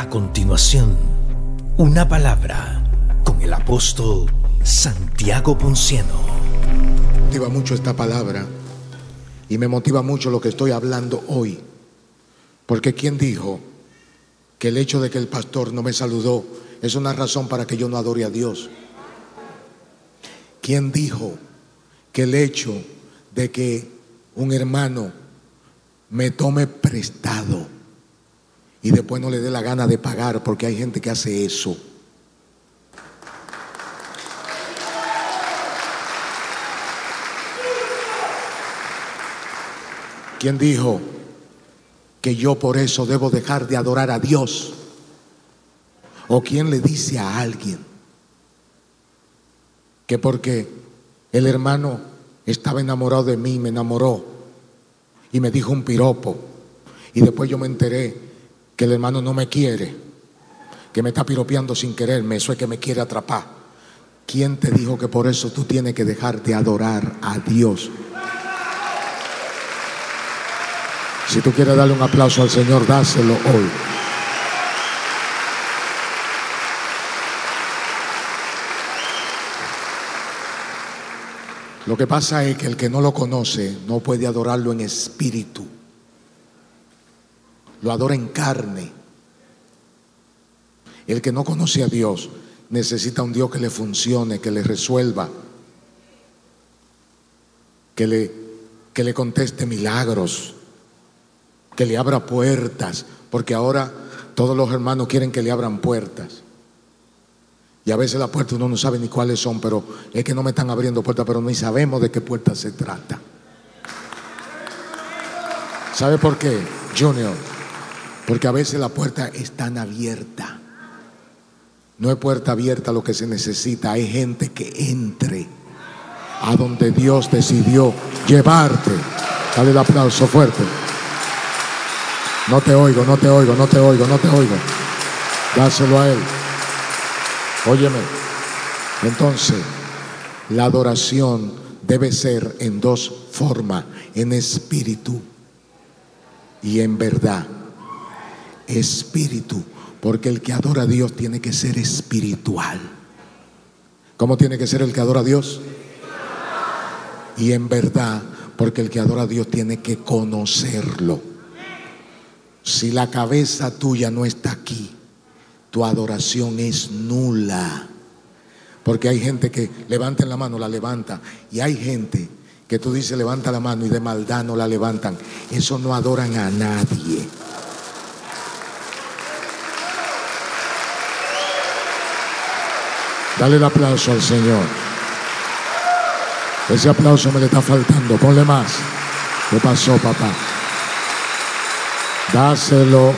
A continuación, una palabra con el apóstol Santiago Ponciano. Me motiva mucho esta palabra y me motiva mucho lo que estoy hablando hoy. Porque ¿quién dijo que el hecho de que el pastor no me saludó es una razón para que yo no adore a Dios? ¿Quién dijo que el hecho de que un hermano me tome prestado y después no le dé la gana de pagar porque hay gente que hace eso? ¿Quién dijo que yo por eso debo dejar de adorar a Dios? ¿O quién le dice a alguien que porque el hermano estaba enamorado de mí, me enamoró y me dijo un piropo y después yo me enteré que el hermano no me quiere, que me está piropeando sin quererme, eso es que me quiere atrapar? ¿Quién te dijo que por eso tú tienes que dejar de adorar a Dios? Si tú quieres darle un aplauso al Señor, dáselo hoy. Lo que pasa es que el que no lo conoce no puede adorarlo en espíritu. Lo adora en carne. El que no conoce a Dios necesita un Dios que le funcione, que le resuelva, que le, que le conteste milagros, que le abra puertas, porque ahora todos los hermanos quieren que le abran puertas. Y a veces las puertas uno no sabe ni cuáles son, pero es que no me están abriendo puertas, pero ni sabemos de qué puertas se trata. ¿Sabe por qué, Junior? Porque a veces las puertas están abiertas. No es puerta abierta lo que se necesita, hay gente que entre a donde Dios decidió llevarte. Dale el aplauso fuerte. No te oigo, no te oigo, no te oigo, no te oigo. Dáselo a Él. Óyeme. Entonces, la adoración debe ser en dos formas, en espíritu y en verdad. Espíritu, porque el que adora a Dios tiene que ser espiritual. ¿Cómo tiene que ser el que adora a Dios? Y en verdad, porque el que adora a Dios tiene que conocerlo. Si la cabeza tuya no está aquí, tu adoración es nula. Porque hay gente que levanta la mano, la levanta. Y hay gente que tú dices levanta la mano y de maldad no la levantan. Eso no adoran a nadie. Dale el aplauso al Señor. Ese aplauso me le está faltando. Ponle más. ¿Qué pasó, papá? Dáselo.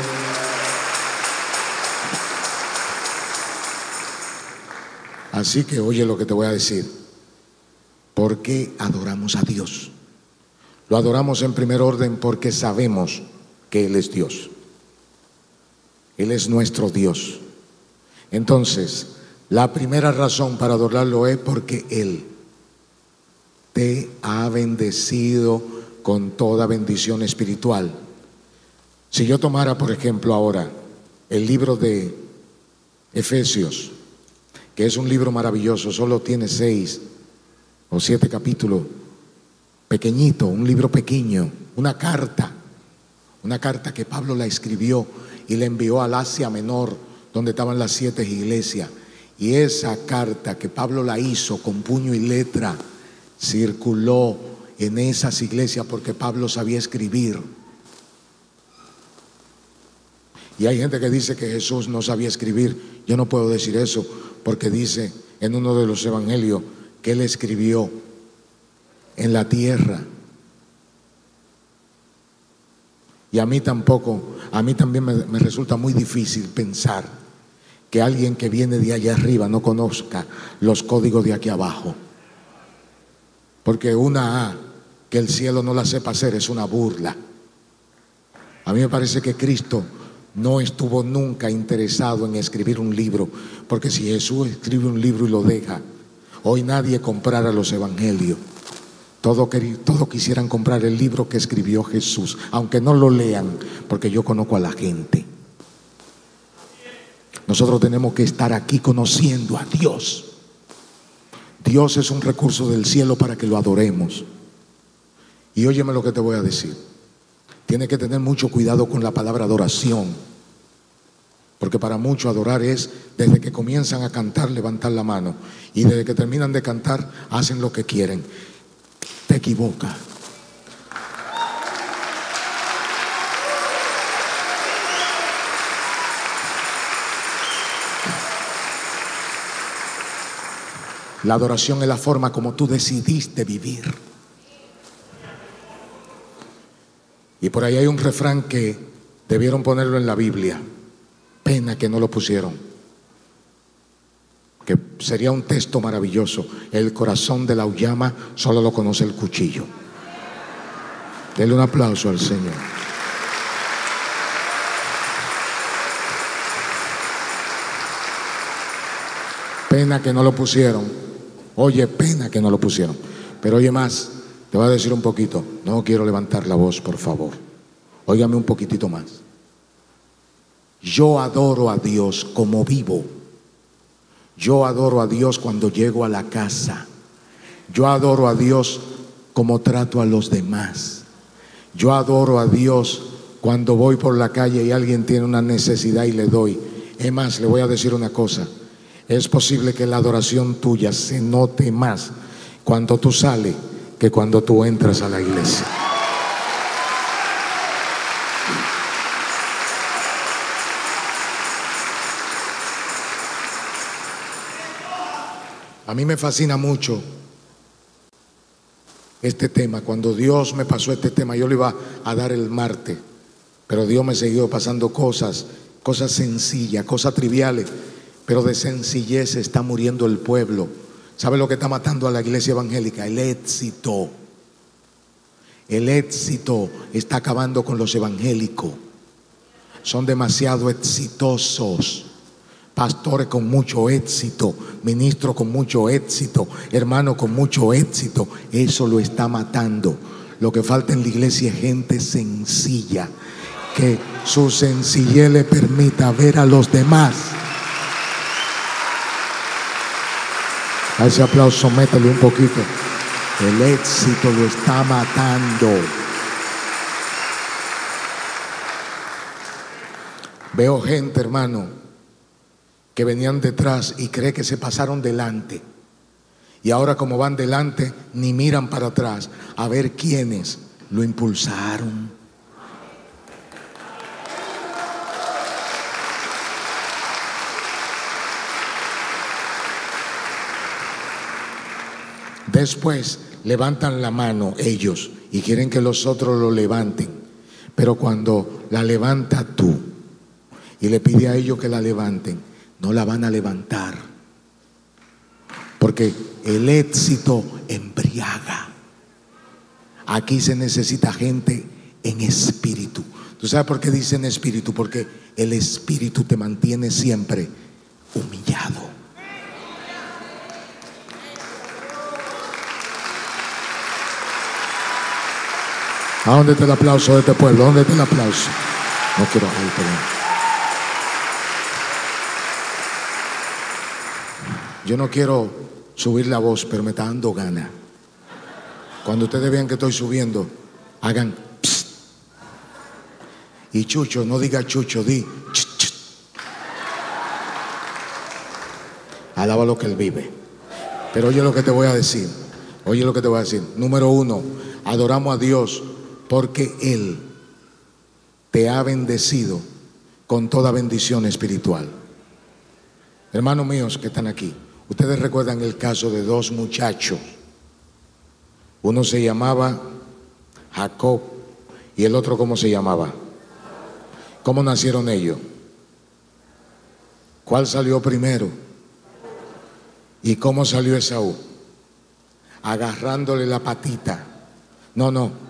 Así que oye lo que te voy a decir. ¿Por qué adoramos a Dios? Lo adoramos en primer orden porque sabemos que Él es Dios. Él es nuestro Dios. Entonces, la primera razón para adorarlo es porque Él te ha bendecido con toda bendición espiritual. Si yo tomara, por ejemplo, ahora el libro de Efesios, que es un libro maravilloso, solo tiene seis o siete capítulos, pequeñito, un libro pequeño, una carta, una carta que Pablo la escribió y la envió al Asia Menor, donde estaban las siete iglesias. Y esa carta que Pablo la hizo con puño y letra, circuló en esas iglesias porque Pablo sabía escribir. Y hay gente que dice que Jesús no sabía escribir. Yo no puedo decir eso porque dice en uno de los evangelios que él escribió en la tierra. Y a mí tampoco, a mí también me, resulta muy difícil pensar que alguien que viene de allá arriba no conozca los códigos de aquí abajo. Porque una A que el cielo no la sepa hacer es una burla. A mí me parece que Cristo no estuvo nunca interesado en escribir un libro, porque si Jesús escribe un libro y lo deja, hoy nadie comprara los evangelios. Todos todo quisieran comprar el libro que escribió Jesús, aunque no lo lean, porque yo conozco a la gente. Nosotros tenemos que estar aquí conociendo a Dios. Dios es un recurso del cielo para que lo adoremos. Y óyeme lo que te voy a decir. Tienes que tener mucho cuidado con la palabra adoración. Porque para muchos adorar es desde que comienzan a cantar, levantar la mano. Y desde que terminan de cantar, hacen lo que quieren. Te equivoca. La adoración es la forma como tú decidiste vivir. Y por ahí hay un refrán que debieron ponerlo en la Biblia. Pena que no lo pusieron. Que sería un texto maravilloso. El corazón de la uyama solo lo conoce el cuchillo. Denle un aplauso al Señor. Pena que no lo pusieron. Oye, pena que no lo pusieron. Pero oye más, te voy a decir un poquito. No quiero levantar la voz, por favor. Óigame un poquitito más. Yo adoro a Dios como vivo. Yo adoro a Dios cuando llego a la casa. Yo adoro a Dios como trato a los demás. Yo adoro a Dios cuando voy por la calle y alguien tiene una necesidad y le doy. Es más, le voy a decir una cosa es posible que la adoración tuya se note más cuando tú sales que cuando tú entras a la iglesia. A mí me fascina mucho este tema. Cuando Dios me pasó este tema, yo le iba a dar el martes, pero Dios me siguió pasando cosas, cosas sencillas, cosas triviales pero de sencillez está muriendo el pueblo. ¿Sabe lo que está matando a la iglesia evangélica? El éxito. El éxito está acabando con los evangélicos. Son demasiado exitosos. Pastores con mucho éxito, ministros con mucho éxito, hermanos con mucho éxito. Eso lo está matando. Lo que falta en la iglesia es gente sencilla. Que su sencillez le permita ver a los demás A ese aplauso métele un poquito. El éxito lo está matando. Veo gente, hermano, que venían detrás y cree que se pasaron delante. Y ahora como van delante, ni miran para atrás a ver quiénes lo impulsaron. Después levantan la mano ellos y quieren que los otros lo levanten. Pero cuando la levanta tú y le pide a ellos que la levanten, no la van a levantar. Porque el éxito embriaga. Aquí se necesita gente en espíritu. ¿Tú sabes por qué dicen espíritu? Porque el espíritu te mantiene siempre humillado. ¿A dónde está el aplauso de este pueblo? ¿Dónde está el aplauso? No quiero Yo no quiero subir la voz, pero me está dando gana. Cuando ustedes vean que estoy subiendo, hagan psst. Y Chucho, no diga Chucho, di ch, Alaba lo que él vive. Pero oye lo que te voy a decir. Oye lo que te voy a decir. Número uno, adoramos a Dios porque Él te ha bendecido con toda bendición espiritual. Hermanos míos que están aquí, ustedes recuerdan el caso de dos muchachos. Uno se llamaba Jacob y el otro cómo se llamaba. ¿Cómo nacieron ellos? ¿Cuál salió primero? ¿Y cómo salió Esaú? Agarrándole la patita. No, no,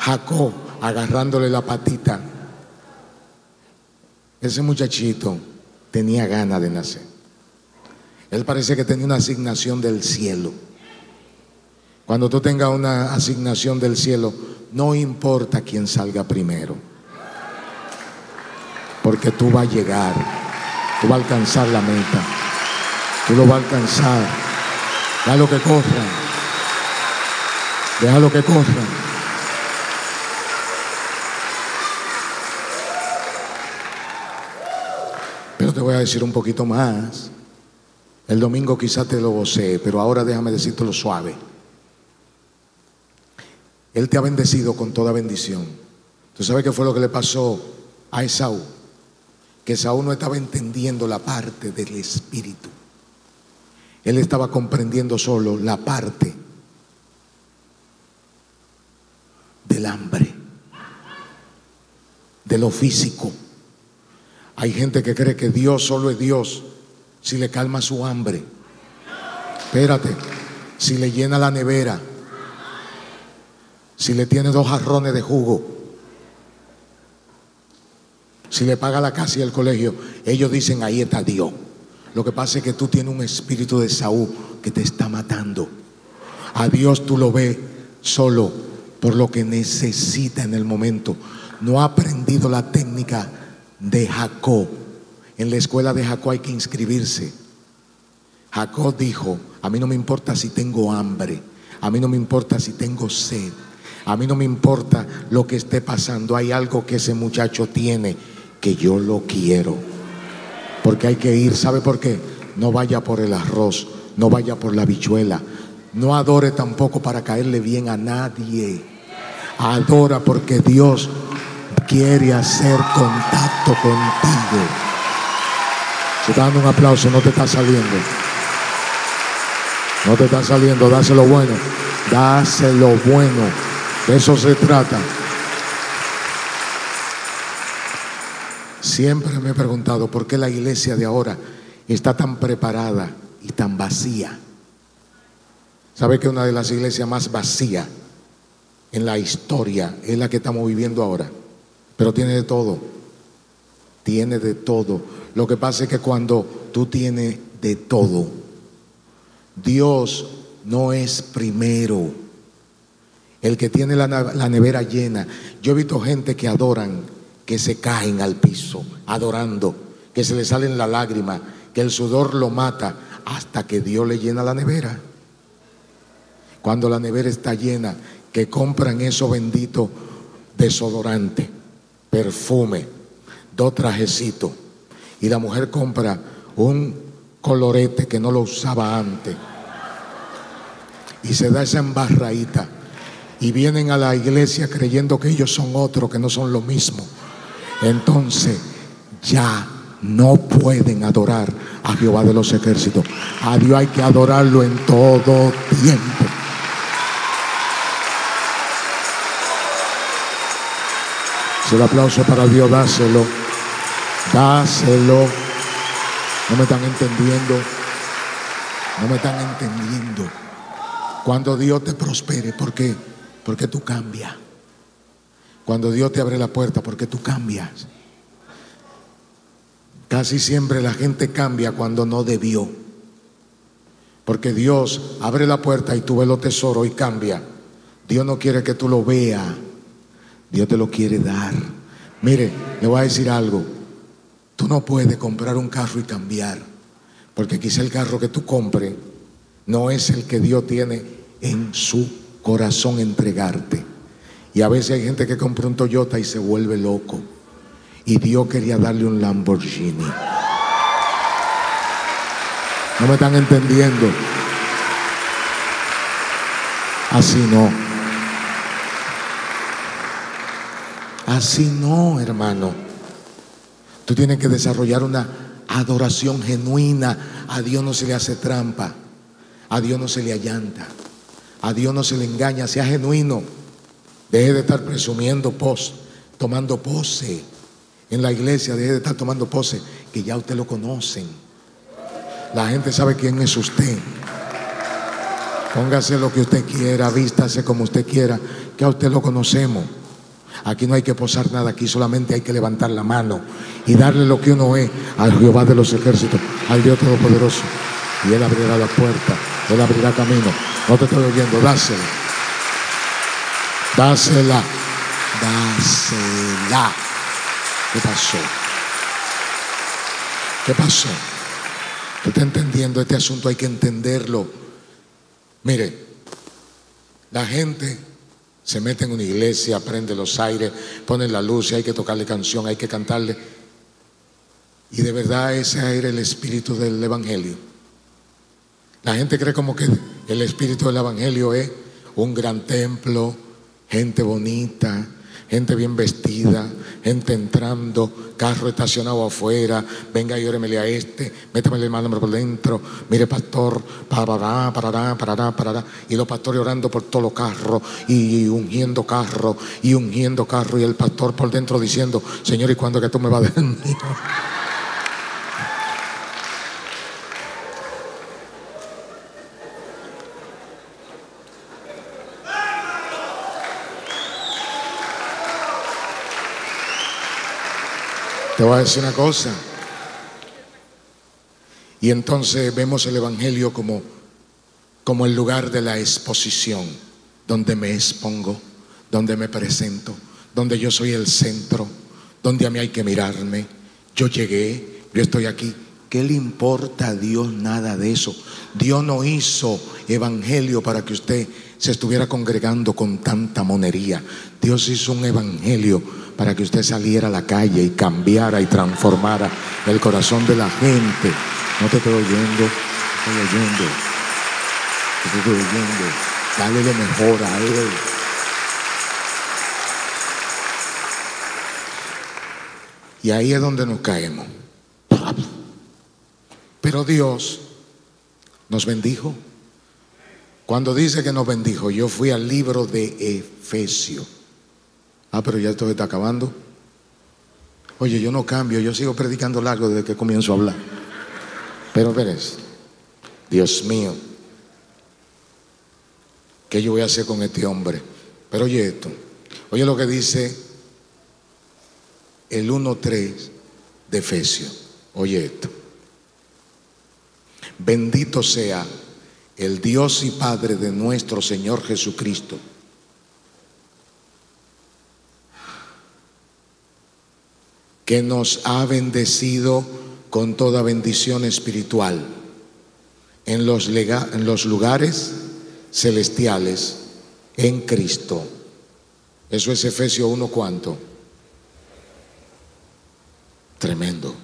Jacob agarrándole la patita. Ese muchachito tenía ganas de nacer. Él parece que tenía una asignación del cielo. Cuando tú tengas una asignación del cielo, no importa quién salga primero. Porque tú vas a llegar. Tú vas a alcanzar la meta. Tú lo vas a alcanzar. Déjalo que corran. Déjalo que corran. Pero te voy a decir un poquito más. El domingo quizás te lo gocé, pero ahora déjame decirte lo suave. Él te ha bendecido con toda bendición. ¿Tú sabes qué fue lo que le pasó a Esaú? Que Esaú no estaba entendiendo la parte del espíritu. Él estaba comprendiendo solo la parte del hambre, de lo físico. Hay gente que cree que Dios solo es Dios si le calma su hambre. Espérate, si le llena la nevera, si le tiene dos jarrones de jugo, si le paga la casa y el colegio, ellos dicen ahí está Dios. Lo que pasa es que tú tienes un espíritu de Saúl que te está matando. A Dios tú lo ves solo por lo que necesita en el momento. No ha aprendido la técnica de Jacob en la escuela de Jacob hay que inscribirse. Jacob dijo, a mí no me importa si tengo hambre, a mí no me importa si tengo sed, a mí no me importa lo que esté pasando, hay algo que ese muchacho tiene que yo lo quiero. Porque hay que ir, ¿sabe por qué? No vaya por el arroz, no vaya por la bichuela, no adore tampoco para caerle bien a nadie. Adora porque Dios quiere hacer contacto contigo. Si estás dando un aplauso, no te está saliendo. No te está saliendo, dáselo bueno. Dáselo bueno. De eso se trata. Siempre me he preguntado por qué la iglesia de ahora está tan preparada y tan vacía. ¿Sabe que una de las iglesias más vacías en la historia es la que estamos viviendo ahora? Pero tiene de todo. Tiene de todo. Lo que pasa es que cuando tú tienes de todo, Dios no es primero. El que tiene la, nevera llena. Yo he visto gente que adoran, que se caen al piso, adorando, que se le salen la lágrima, que el sudor lo mata, hasta que Dios le llena la nevera. Cuando la nevera está llena, que compran eso bendito desodorante, perfume, dos trajecitos y la mujer compra un colorete que no lo usaba antes y se da esa embarradita y vienen a la iglesia creyendo que ellos son otros, que no son lo mismo. Entonces ya no pueden adorar a Jehová de los ejércitos. A Dios hay que adorarlo en todo tiempo. El aplauso para Dios, dáselo. Dáselo. No me están entendiendo. No me están entendiendo. Cuando Dios te prospere, ¿por qué? Porque tú cambias. Cuando Dios te abre la puerta, porque tú cambias. Casi siempre la gente cambia cuando no debió. Porque Dios abre la puerta y tú ves los tesoros y cambia. Dios no quiere que tú lo veas. Dios te lo quiere dar. Mire, le voy a decir algo. Tú no puedes comprar un carro y cambiar. Porque quizá el carro que tú compres no es el que Dios tiene en su corazón entregarte. Y a veces hay gente que compra un Toyota y se vuelve loco. Y Dios quería darle un Lamborghini. No me están entendiendo. Así no. Así no, hermano. Tú tienes que desarrollar una adoración genuina. A Dios no se le hace trampa. A Dios no se le allanta. A Dios no se le engaña. Sea genuino. Deje de estar presumiendo pos, tomando pose en la iglesia. Deje de estar tomando pose, que ya usted lo conocen. La gente sabe quién es usted. Póngase lo que usted quiera, vístase como usted quiera, que a usted lo conocemos. Aquí no hay que posar nada, aquí solamente hay que levantar la mano y darle lo que uno es al Jehová de los ejércitos, al Dios Todopoderoso. Y Él abrirá la puerta, Él abrirá camino. No te estoy oyendo, dásela. Dásela, dásela. ¿Qué pasó? ¿Qué pasó? ¿Tú estás entendiendo? Este asunto hay que entenderlo. Mire, la gente se mete en una iglesia, prende los aires, pone la luz y hay que tocarle canción, hay que cantarle. Y de verdad ese era el espíritu del Evangelio. La gente cree como que el espíritu del Evangelio es un gran templo, gente bonita, gente bien vestida, gente entrando, carro estacionado afuera, venga y óremele a este, métame el mano por dentro, mire pastor, parará, parará, parará, parará, y los pastores orando por todos los carros, y ungiendo carro, y ungiendo carro, y el pastor por dentro diciendo, Señor, ¿y cuándo que tú me vas a dar Te voy a decir una cosa. Y entonces vemos el Evangelio como, como el lugar de la exposición, donde me expongo, donde me presento, donde yo soy el centro, donde a mí hay que mirarme. Yo llegué, yo estoy aquí. ¿Qué le importa a Dios nada de eso? Dios no hizo evangelio para que usted se estuviera congregando con tanta monería. Dios hizo un evangelio para que usted saliera a la calle y cambiara y transformara el corazón de la gente. No te estoy oyendo, estoy oyendo, te estoy oyendo. Dale lo mejor a Él. Y ahí es donde nos caemos. Pero Dios nos bendijo. Cuando dice que nos bendijo, yo fui al libro de Efesios. Ah, pero ya esto está acabando. Oye, yo no cambio, yo sigo predicando largo desde que comienzo a hablar. Pero veres, Dios mío, ¿qué yo voy a hacer con este hombre? Pero oye esto, oye lo que dice el 1.3 de Efesios. Oye esto. Bendito sea el Dios y Padre de nuestro Señor Jesucristo que nos ha bendecido con toda bendición espiritual en los, lugares celestiales en Cristo. Eso es Efesios 1 cuánto. Tremendo.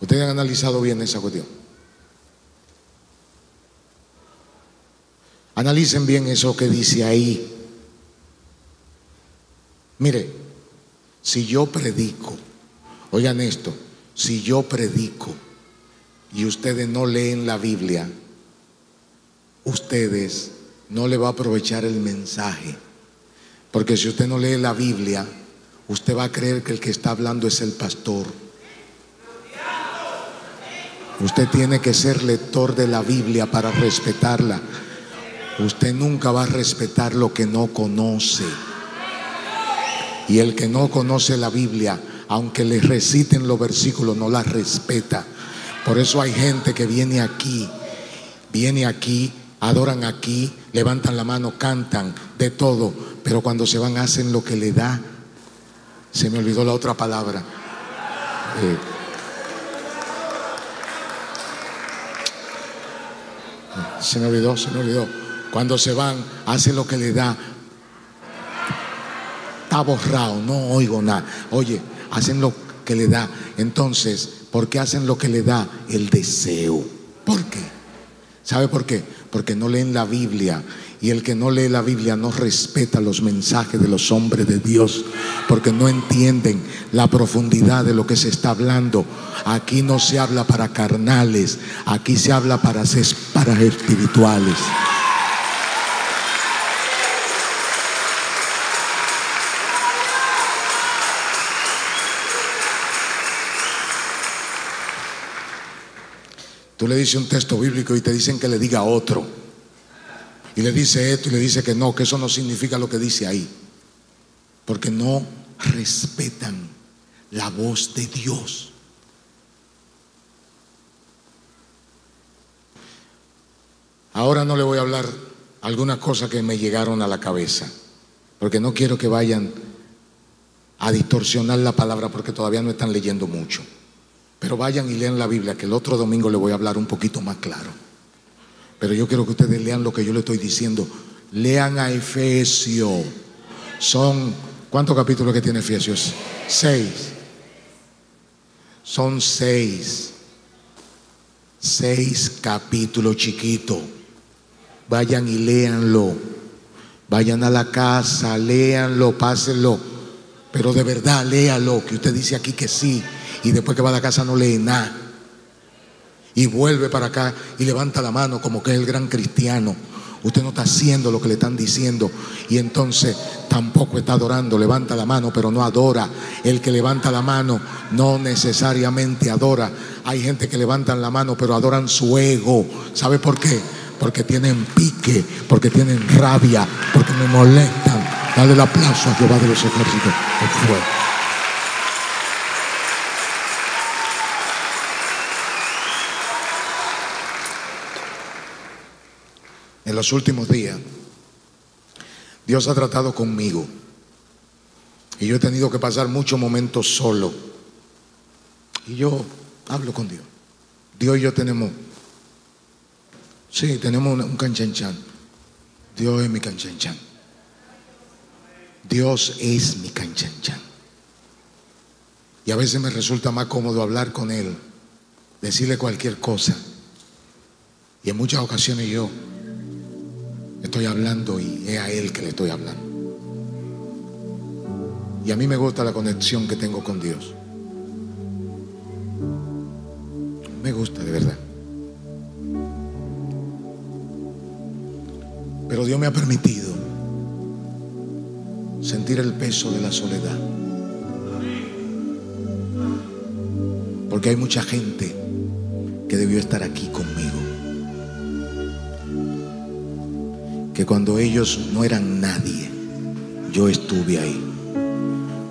Ustedes han analizado bien esa cuestión. Analicen bien eso que dice ahí. Mire, si yo predico, oigan esto, si yo predico y ustedes no leen la Biblia, ustedes no le va a aprovechar el mensaje. Porque si usted no lee la Biblia, usted va a creer que el que está hablando es el pastor. Usted tiene que ser lector de la Biblia para respetarla. Usted nunca va a respetar lo que no conoce. Y el que no conoce la Biblia, aunque le reciten los versículos, no la respeta. Por eso hay gente que viene aquí, viene aquí, adoran aquí, levantan la mano, cantan, de todo, pero cuando se van hacen lo que le da. Se me olvidó la otra palabra. Eh, se me olvidó, se me olvidó. Cuando se van, hacen lo que le da, está borrado, no oigo nada. Oye, hacen lo que le da. Entonces, ¿por qué hacen lo que le da? El deseo. ¿Por qué? ¿Sabe por qué? Porque no leen la Biblia. Y el que no lee la Biblia no respeta los mensajes de los hombres de Dios, porque no entienden la profundidad de lo que se está hablando. Aquí no se habla para carnales, aquí se habla para, para espirituales. Tú le dices un texto bíblico y te dicen que le diga otro. Y le dice esto y le dice que no, que eso no significa lo que dice ahí. Porque no respetan la voz de Dios. Ahora no le voy a hablar algunas cosas que me llegaron a la cabeza, porque no quiero que vayan a distorsionar la palabra porque todavía no están leyendo mucho. Pero vayan y lean la Biblia, que el otro domingo le voy a hablar un poquito más claro. Pero yo quiero que ustedes lean lo que yo le estoy diciendo. Lean a Efesio. Son, ¿cuántos capítulos que tiene Efesios? Seis. Son seis. Seis capítulos chiquitos. Vayan y léanlo. Vayan a la casa, léanlo, pásenlo. Pero de verdad, léalo, que usted dice aquí que sí. Y después que va a la casa no lee nada. Y vuelve para acá y levanta la mano como que es el gran cristiano. Usted no está haciendo lo que le están diciendo y entonces tampoco está adorando. Levanta la mano, pero no adora. El que levanta la mano no necesariamente adora. Hay gente que levantan la mano, pero adoran su ego. ¿Sabe por qué? Porque tienen pique, porque tienen rabia, porque me molestan. Dale el aplauso a Jehová de los ejércitos. Fue. En los últimos días, Dios ha tratado conmigo. Y yo he tenido que pasar muchos momentos solo. Y yo hablo con Dios. Dios y yo tenemos, sí, tenemos un, canchanchan. Dios es mi canchanchan. Dios es mi canchanchan. Y a veces me resulta más cómodo hablar con Él, decirle cualquier cosa. Y en muchas ocasiones yo estoy hablando y es a Él que le estoy hablando. Y a mí me gusta la conexión que tengo con Dios. Me gusta, de verdad. Pero Dios me ha permitido sentir el peso de la soledad. Porque hay mucha gente que debió estar aquí conmigo. Que cuando ellos no eran nadie, yo estuve ahí.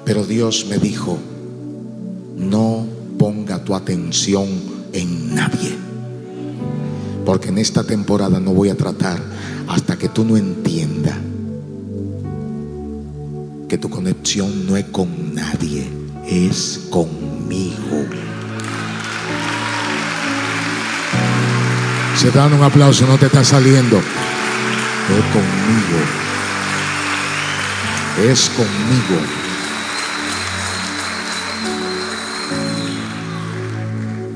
Pero Dios me dijo, no ponga tu atención en nadie. Porque en esta temporada no voy a tratar hasta que tú no entiendas que tu conexión no es con nadie, es conmigo. Se dan un aplauso, no te está saliendo. Es conmigo. Es conmigo.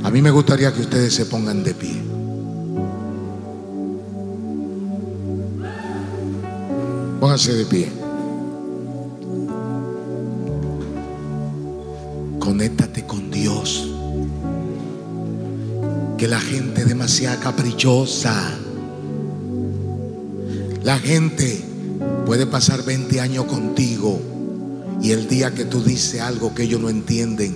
A mí me gustaría que ustedes se pongan de pie. Pónganse de pie. Conéctate con Dios. Que la gente demasiado caprichosa. La gente puede pasar 20 años contigo y el día que tú dices algo que ellos no entienden,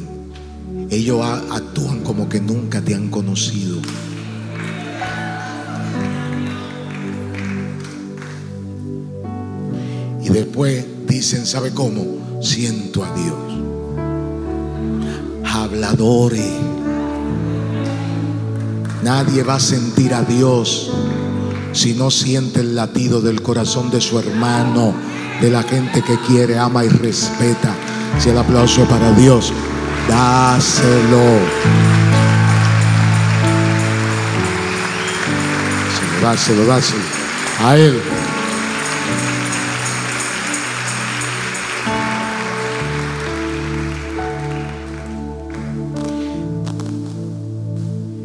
ellos actúan como que nunca te han conocido. Y después dicen, ¿sabe cómo? Siento a Dios. Habladores. Nadie va a sentir a Dios si no siente el latido del corazón de su hermano, de la gente que quiere, ama y respeta. Si el aplauso para Dios, dáselo. Sí, Dáselo, dáselo. A Él.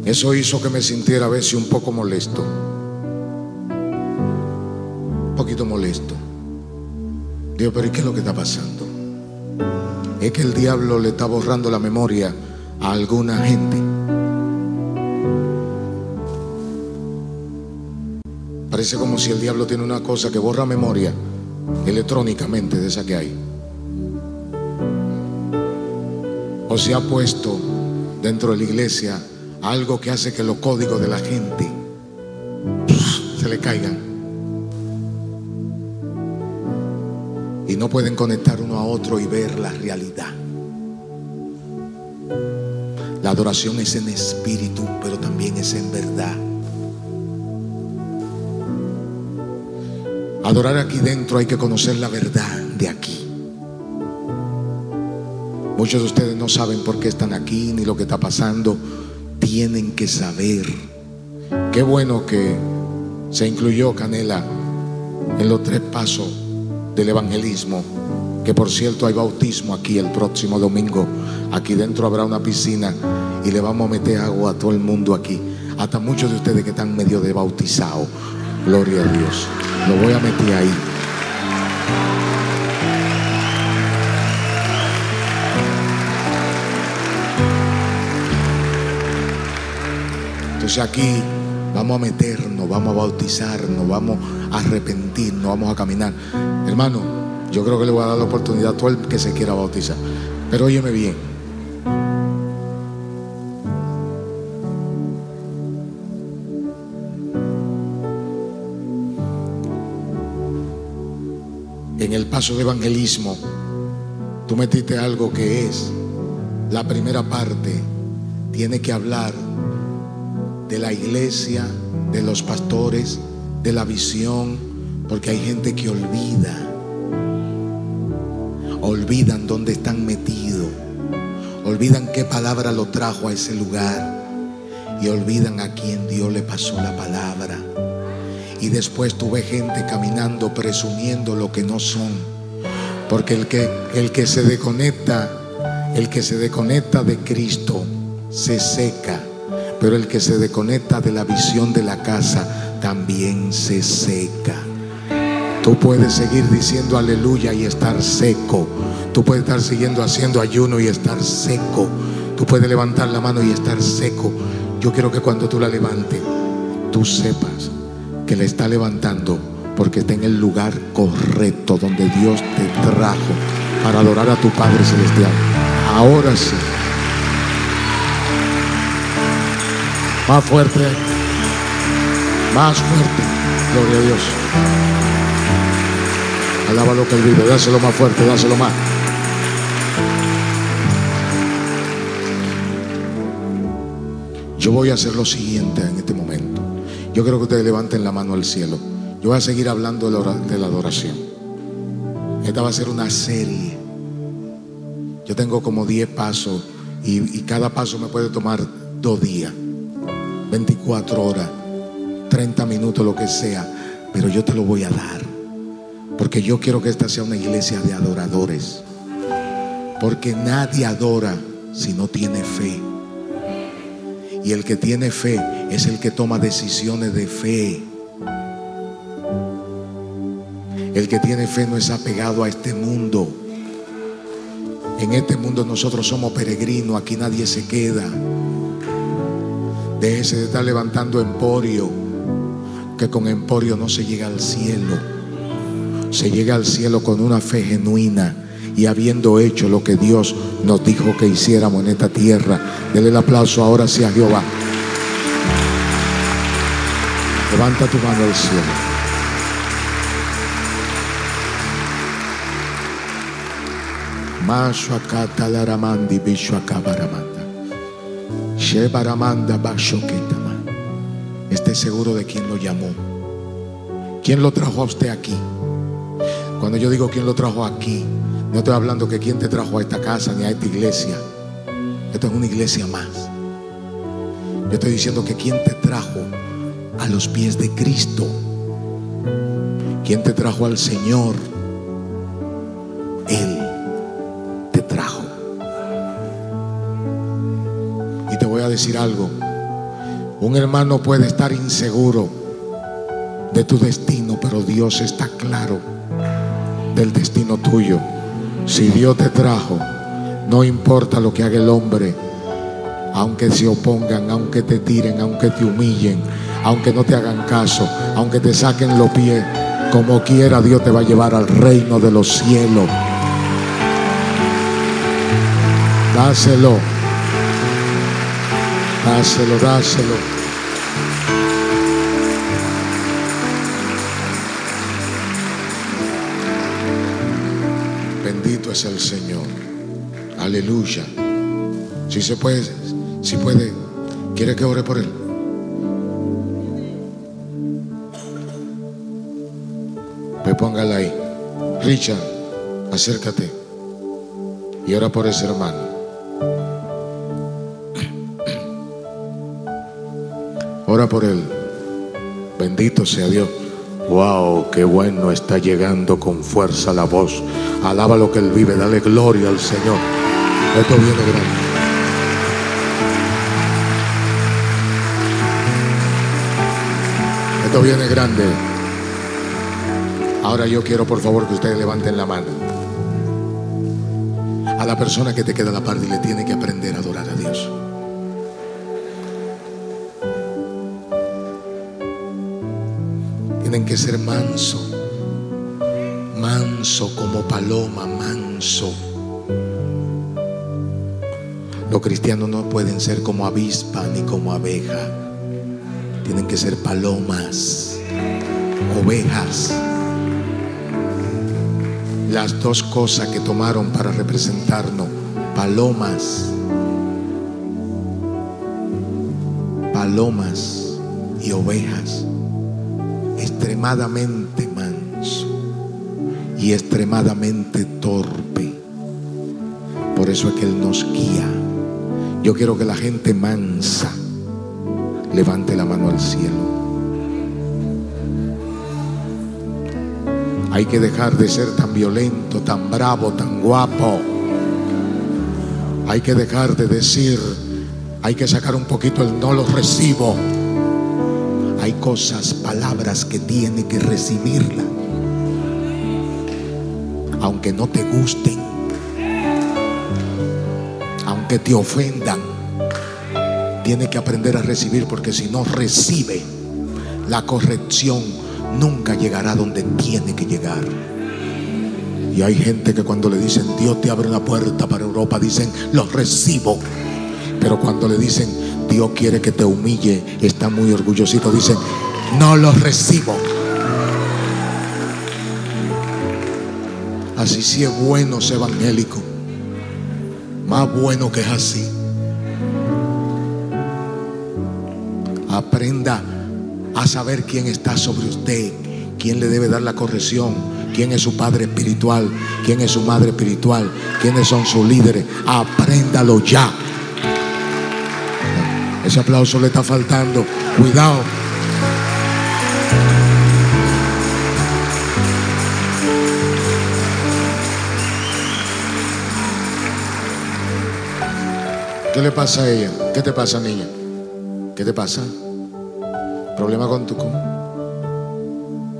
Eso hizo que me sintiera a veces un poco molesto. Digo, pero ¿y qué es lo que está pasando? Es que el diablo le está borrando la memoria a alguna gente. Parece como si el diablo tiene una cosa que borra memoria electrónicamente de esa que hay. O se ha puesto dentro de la iglesia algo que hace que los códigos de la gente se le caigan. Y no pueden conectar uno a otro y ver la realidad. La adoración es en espíritu, pero también es en verdad. Adorar aquí dentro hay que conocer la verdad de aquí. Muchos de ustedes no saben por qué están aquí ni lo que está pasando. Tienen que saber. Qué bueno que se incluyó Canela en los tres pasos del evangelismo. Que por cierto hay bautismo aquí el próximo domingo. Aquí dentro habrá una piscina y le vamos a meter agua a todo el mundo aquí. Hasta muchos de ustedes que están medio de bautizado. Gloria a Dios. Lo voy a meter ahí. Entonces aquí vamos a meternos, vamos a bautizarnos, vamos a arrepentirnos, vamos a caminar. Hermano, yo creo que le voy a dar la oportunidad a todo el que se quiera bautizar. Pero óyeme bien. En el paso de evangelismo, tú metiste algo que es la primera parte. Tiene que hablar de la iglesia, de los pastores, de la visión, porque hay gente que olvida, olvidan dónde están metidos, olvidan qué palabra lo trajo a ese lugar y olvidan a quién Dios le pasó la palabra. Y después tuve gente caminando presumiendo lo que no son. Porque el que, el que se desconecta, el que se desconecta de Cristo, se seca. Pero el que se desconecta de la visión de la casa, también se seca. Tú puedes seguir diciendo aleluya y estar seco. Tú puedes estar siguiendo haciendo ayuno y estar seco. Tú puedes levantar la mano y estar seco. Yo quiero que cuando tú la levantes, tú sepas que le está levantando porque está en el lugar correcto donde Dios te trajo para adorar a tu Padre Celestial. Ahora sí. Más fuerte. Más fuerte. Gloria a Dios. Alaba lo que él vive. Dáselo más fuerte. Dáselo más. Yo voy a hacer lo siguiente en este momento. Yo quiero que ustedes levanten la mano al cielo. Yo voy a seguir hablando de la adoración. Esta va a ser una serie. Yo tengo como 10 pasos y, y cada paso me puede tomar dos días, 24 horas, 30 minutos, lo que sea. Pero yo te lo voy a dar. Porque yo quiero que esta sea una iglesia de adoradores. Porque nadie adora si no tiene fe. Y el que tiene fe es el que toma decisiones de fe. El que tiene fe no es apegado a este mundo. En este mundo nosotros somos peregrinos, aquí nadie se queda. Déjese de estar levantando emporio, que con emporio no se llega al cielo. Se llega al cielo con una fe genuina y habiendo hecho lo que Dios nos dijo que hiciéramos en esta tierra. Dele el aplauso ahora sí a Jehová. Levanta tu mano al cielo. Esté seguro de quién lo llamó. ¿Quién lo trajo a usted aquí? Cuando yo digo quién lo trajo aquí, no estoy hablando que quién te trajo a esta casa ni a esta iglesia. Esto es una iglesia más. Yo estoy diciendo que quién te trajo a los pies de Cristo. ¿Quién te trajo al Señor? Él te trajo. Y te voy a decir algo. Un hermano puede estar inseguro de tu destino, pero Dios está claro del destino tuyo. Si Dios te trajo, no importa lo que haga el hombre, aunque se opongan, aunque te tiren, aunque te humillen, aunque no te hagan caso, aunque te saquen los pies, como quiera Dios te va a llevar al reino de los cielos. Dáselo. Dáselo, dáselo. Es el Señor. Aleluya. Si se puede, si puede, ¿quiere que ore por él? Pues póngala ahí. Richard, acércate. Y ora por ese hermano. Ora por él. Bendito sea Dios. Wow, qué bueno está llegando con fuerza la voz. Alaba lo que él vive, dale gloria al Señor. Esto viene grande. Esto viene grande. Ahora yo quiero por favor que ustedes levanten la mano. A la persona que te queda a la parte y le tiene que aprender a adorar a Dios. Tienen que ser manso. Manso como paloma, manso. Los cristianos no pueden ser como avispa ni como abeja. Tienen que ser palomas, ovejas. Las dos cosas que tomaron para representarnos, palomas, palomas y ovejas, extremadamente manso y extremadamente torpe. Por eso es que Él nos guía. Yo quiero que la gente mansa levante la mano al cielo. Hay que dejar de ser tan violento, tan bravo, tan guapo. Hay que dejar de decir, hay que sacar un poquito el no lo recibo. Hay cosas, palabras que tiene que recibirla. Aunque no te gusten. Aunque te ofendan. Tiene que aprender a recibir porque si no recibe la corrección nunca llegará donde tiene que llegar. Y hay gente que cuando le dicen Dios te abre una puerta para Europa, dicen lo recibo. Pero cuando le dicen Dios quiere que te humille, está muy orgullosito, dicen no lo recibo. Así sí es bueno ser evangélico. Más bueno que es así. Aprenda a saber quién está sobre usted, quién le debe dar la corrección, quién es su padre espiritual, quién es su madre espiritual, quiénes son sus líderes. Apréndalo ya. Ese aplauso le está faltando. Cuidado. ¿Qué le pasa a ella? ¿Qué te pasa, niña? ¿Qué te pasa? ¿Problema con tu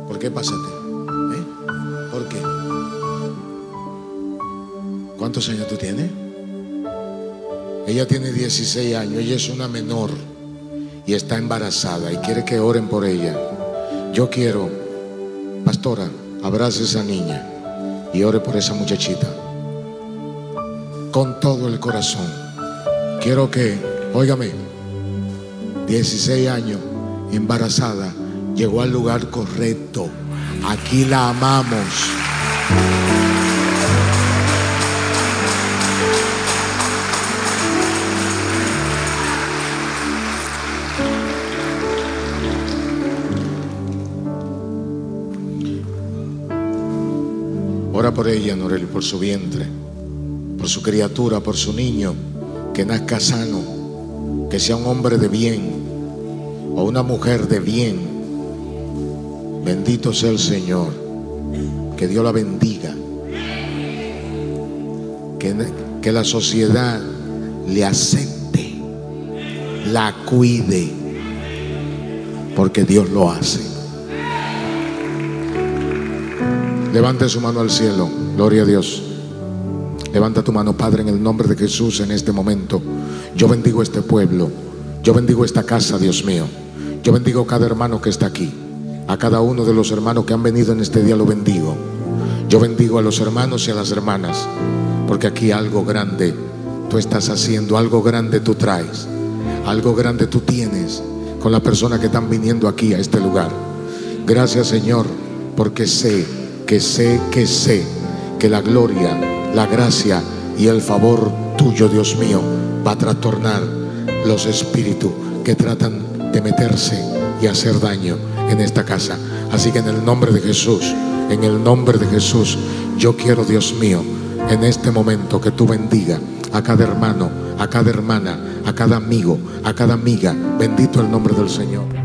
¿Por qué pásate? ¿Eh? ¿Por qué? ¿Cuántos años tú tienes? Ella tiene 16 años, ella es una menor y está embarazada y quiere que oren por ella. Yo quiero, pastora, abrace a esa niña y ore por esa muchachita. Con todo el corazón. Quiero que, óigame, 16 años, embarazada, llegó al lugar correcto. Aquí la amamos. Ora por ella, Noreli, por su vientre, por su criatura, por su niño, que nazca sano, que sea un hombre de bien, o una mujer de bien, bendito sea el Señor, que Dios la bendiga, que, que la sociedad le acepte, la cuide, porque Dios lo hace. Levante su mano al cielo, gloria a Dios. Levanta tu mano, Padre, en el nombre de Jesús en este momento. Yo bendigo este pueblo, yo bendigo esta casa, Dios mío. Yo bendigo a cada hermano que está aquí. A cada uno de los hermanos que han venido en este día lo bendigo. Yo bendigo a los hermanos y a las hermanas. Porque aquí algo grande tú estás haciendo. Algo grande tú traes. Algo grande tú tienes con la persona que están viniendo aquí a este lugar. Gracias Señor. Porque sé, que sé, que sé que la gloria, la gracia y el favor tuyo, Dios mío, va a trastornar los espíritus que tratan de meterse y hacer daño en esta casa. Así que en el nombre de Jesús, en el nombre de Jesús, yo quiero, Dios mío, en este momento que tú bendiga a cada hermano, a cada hermana, a cada amigo, a cada amiga. Bendito el nombre del Señor.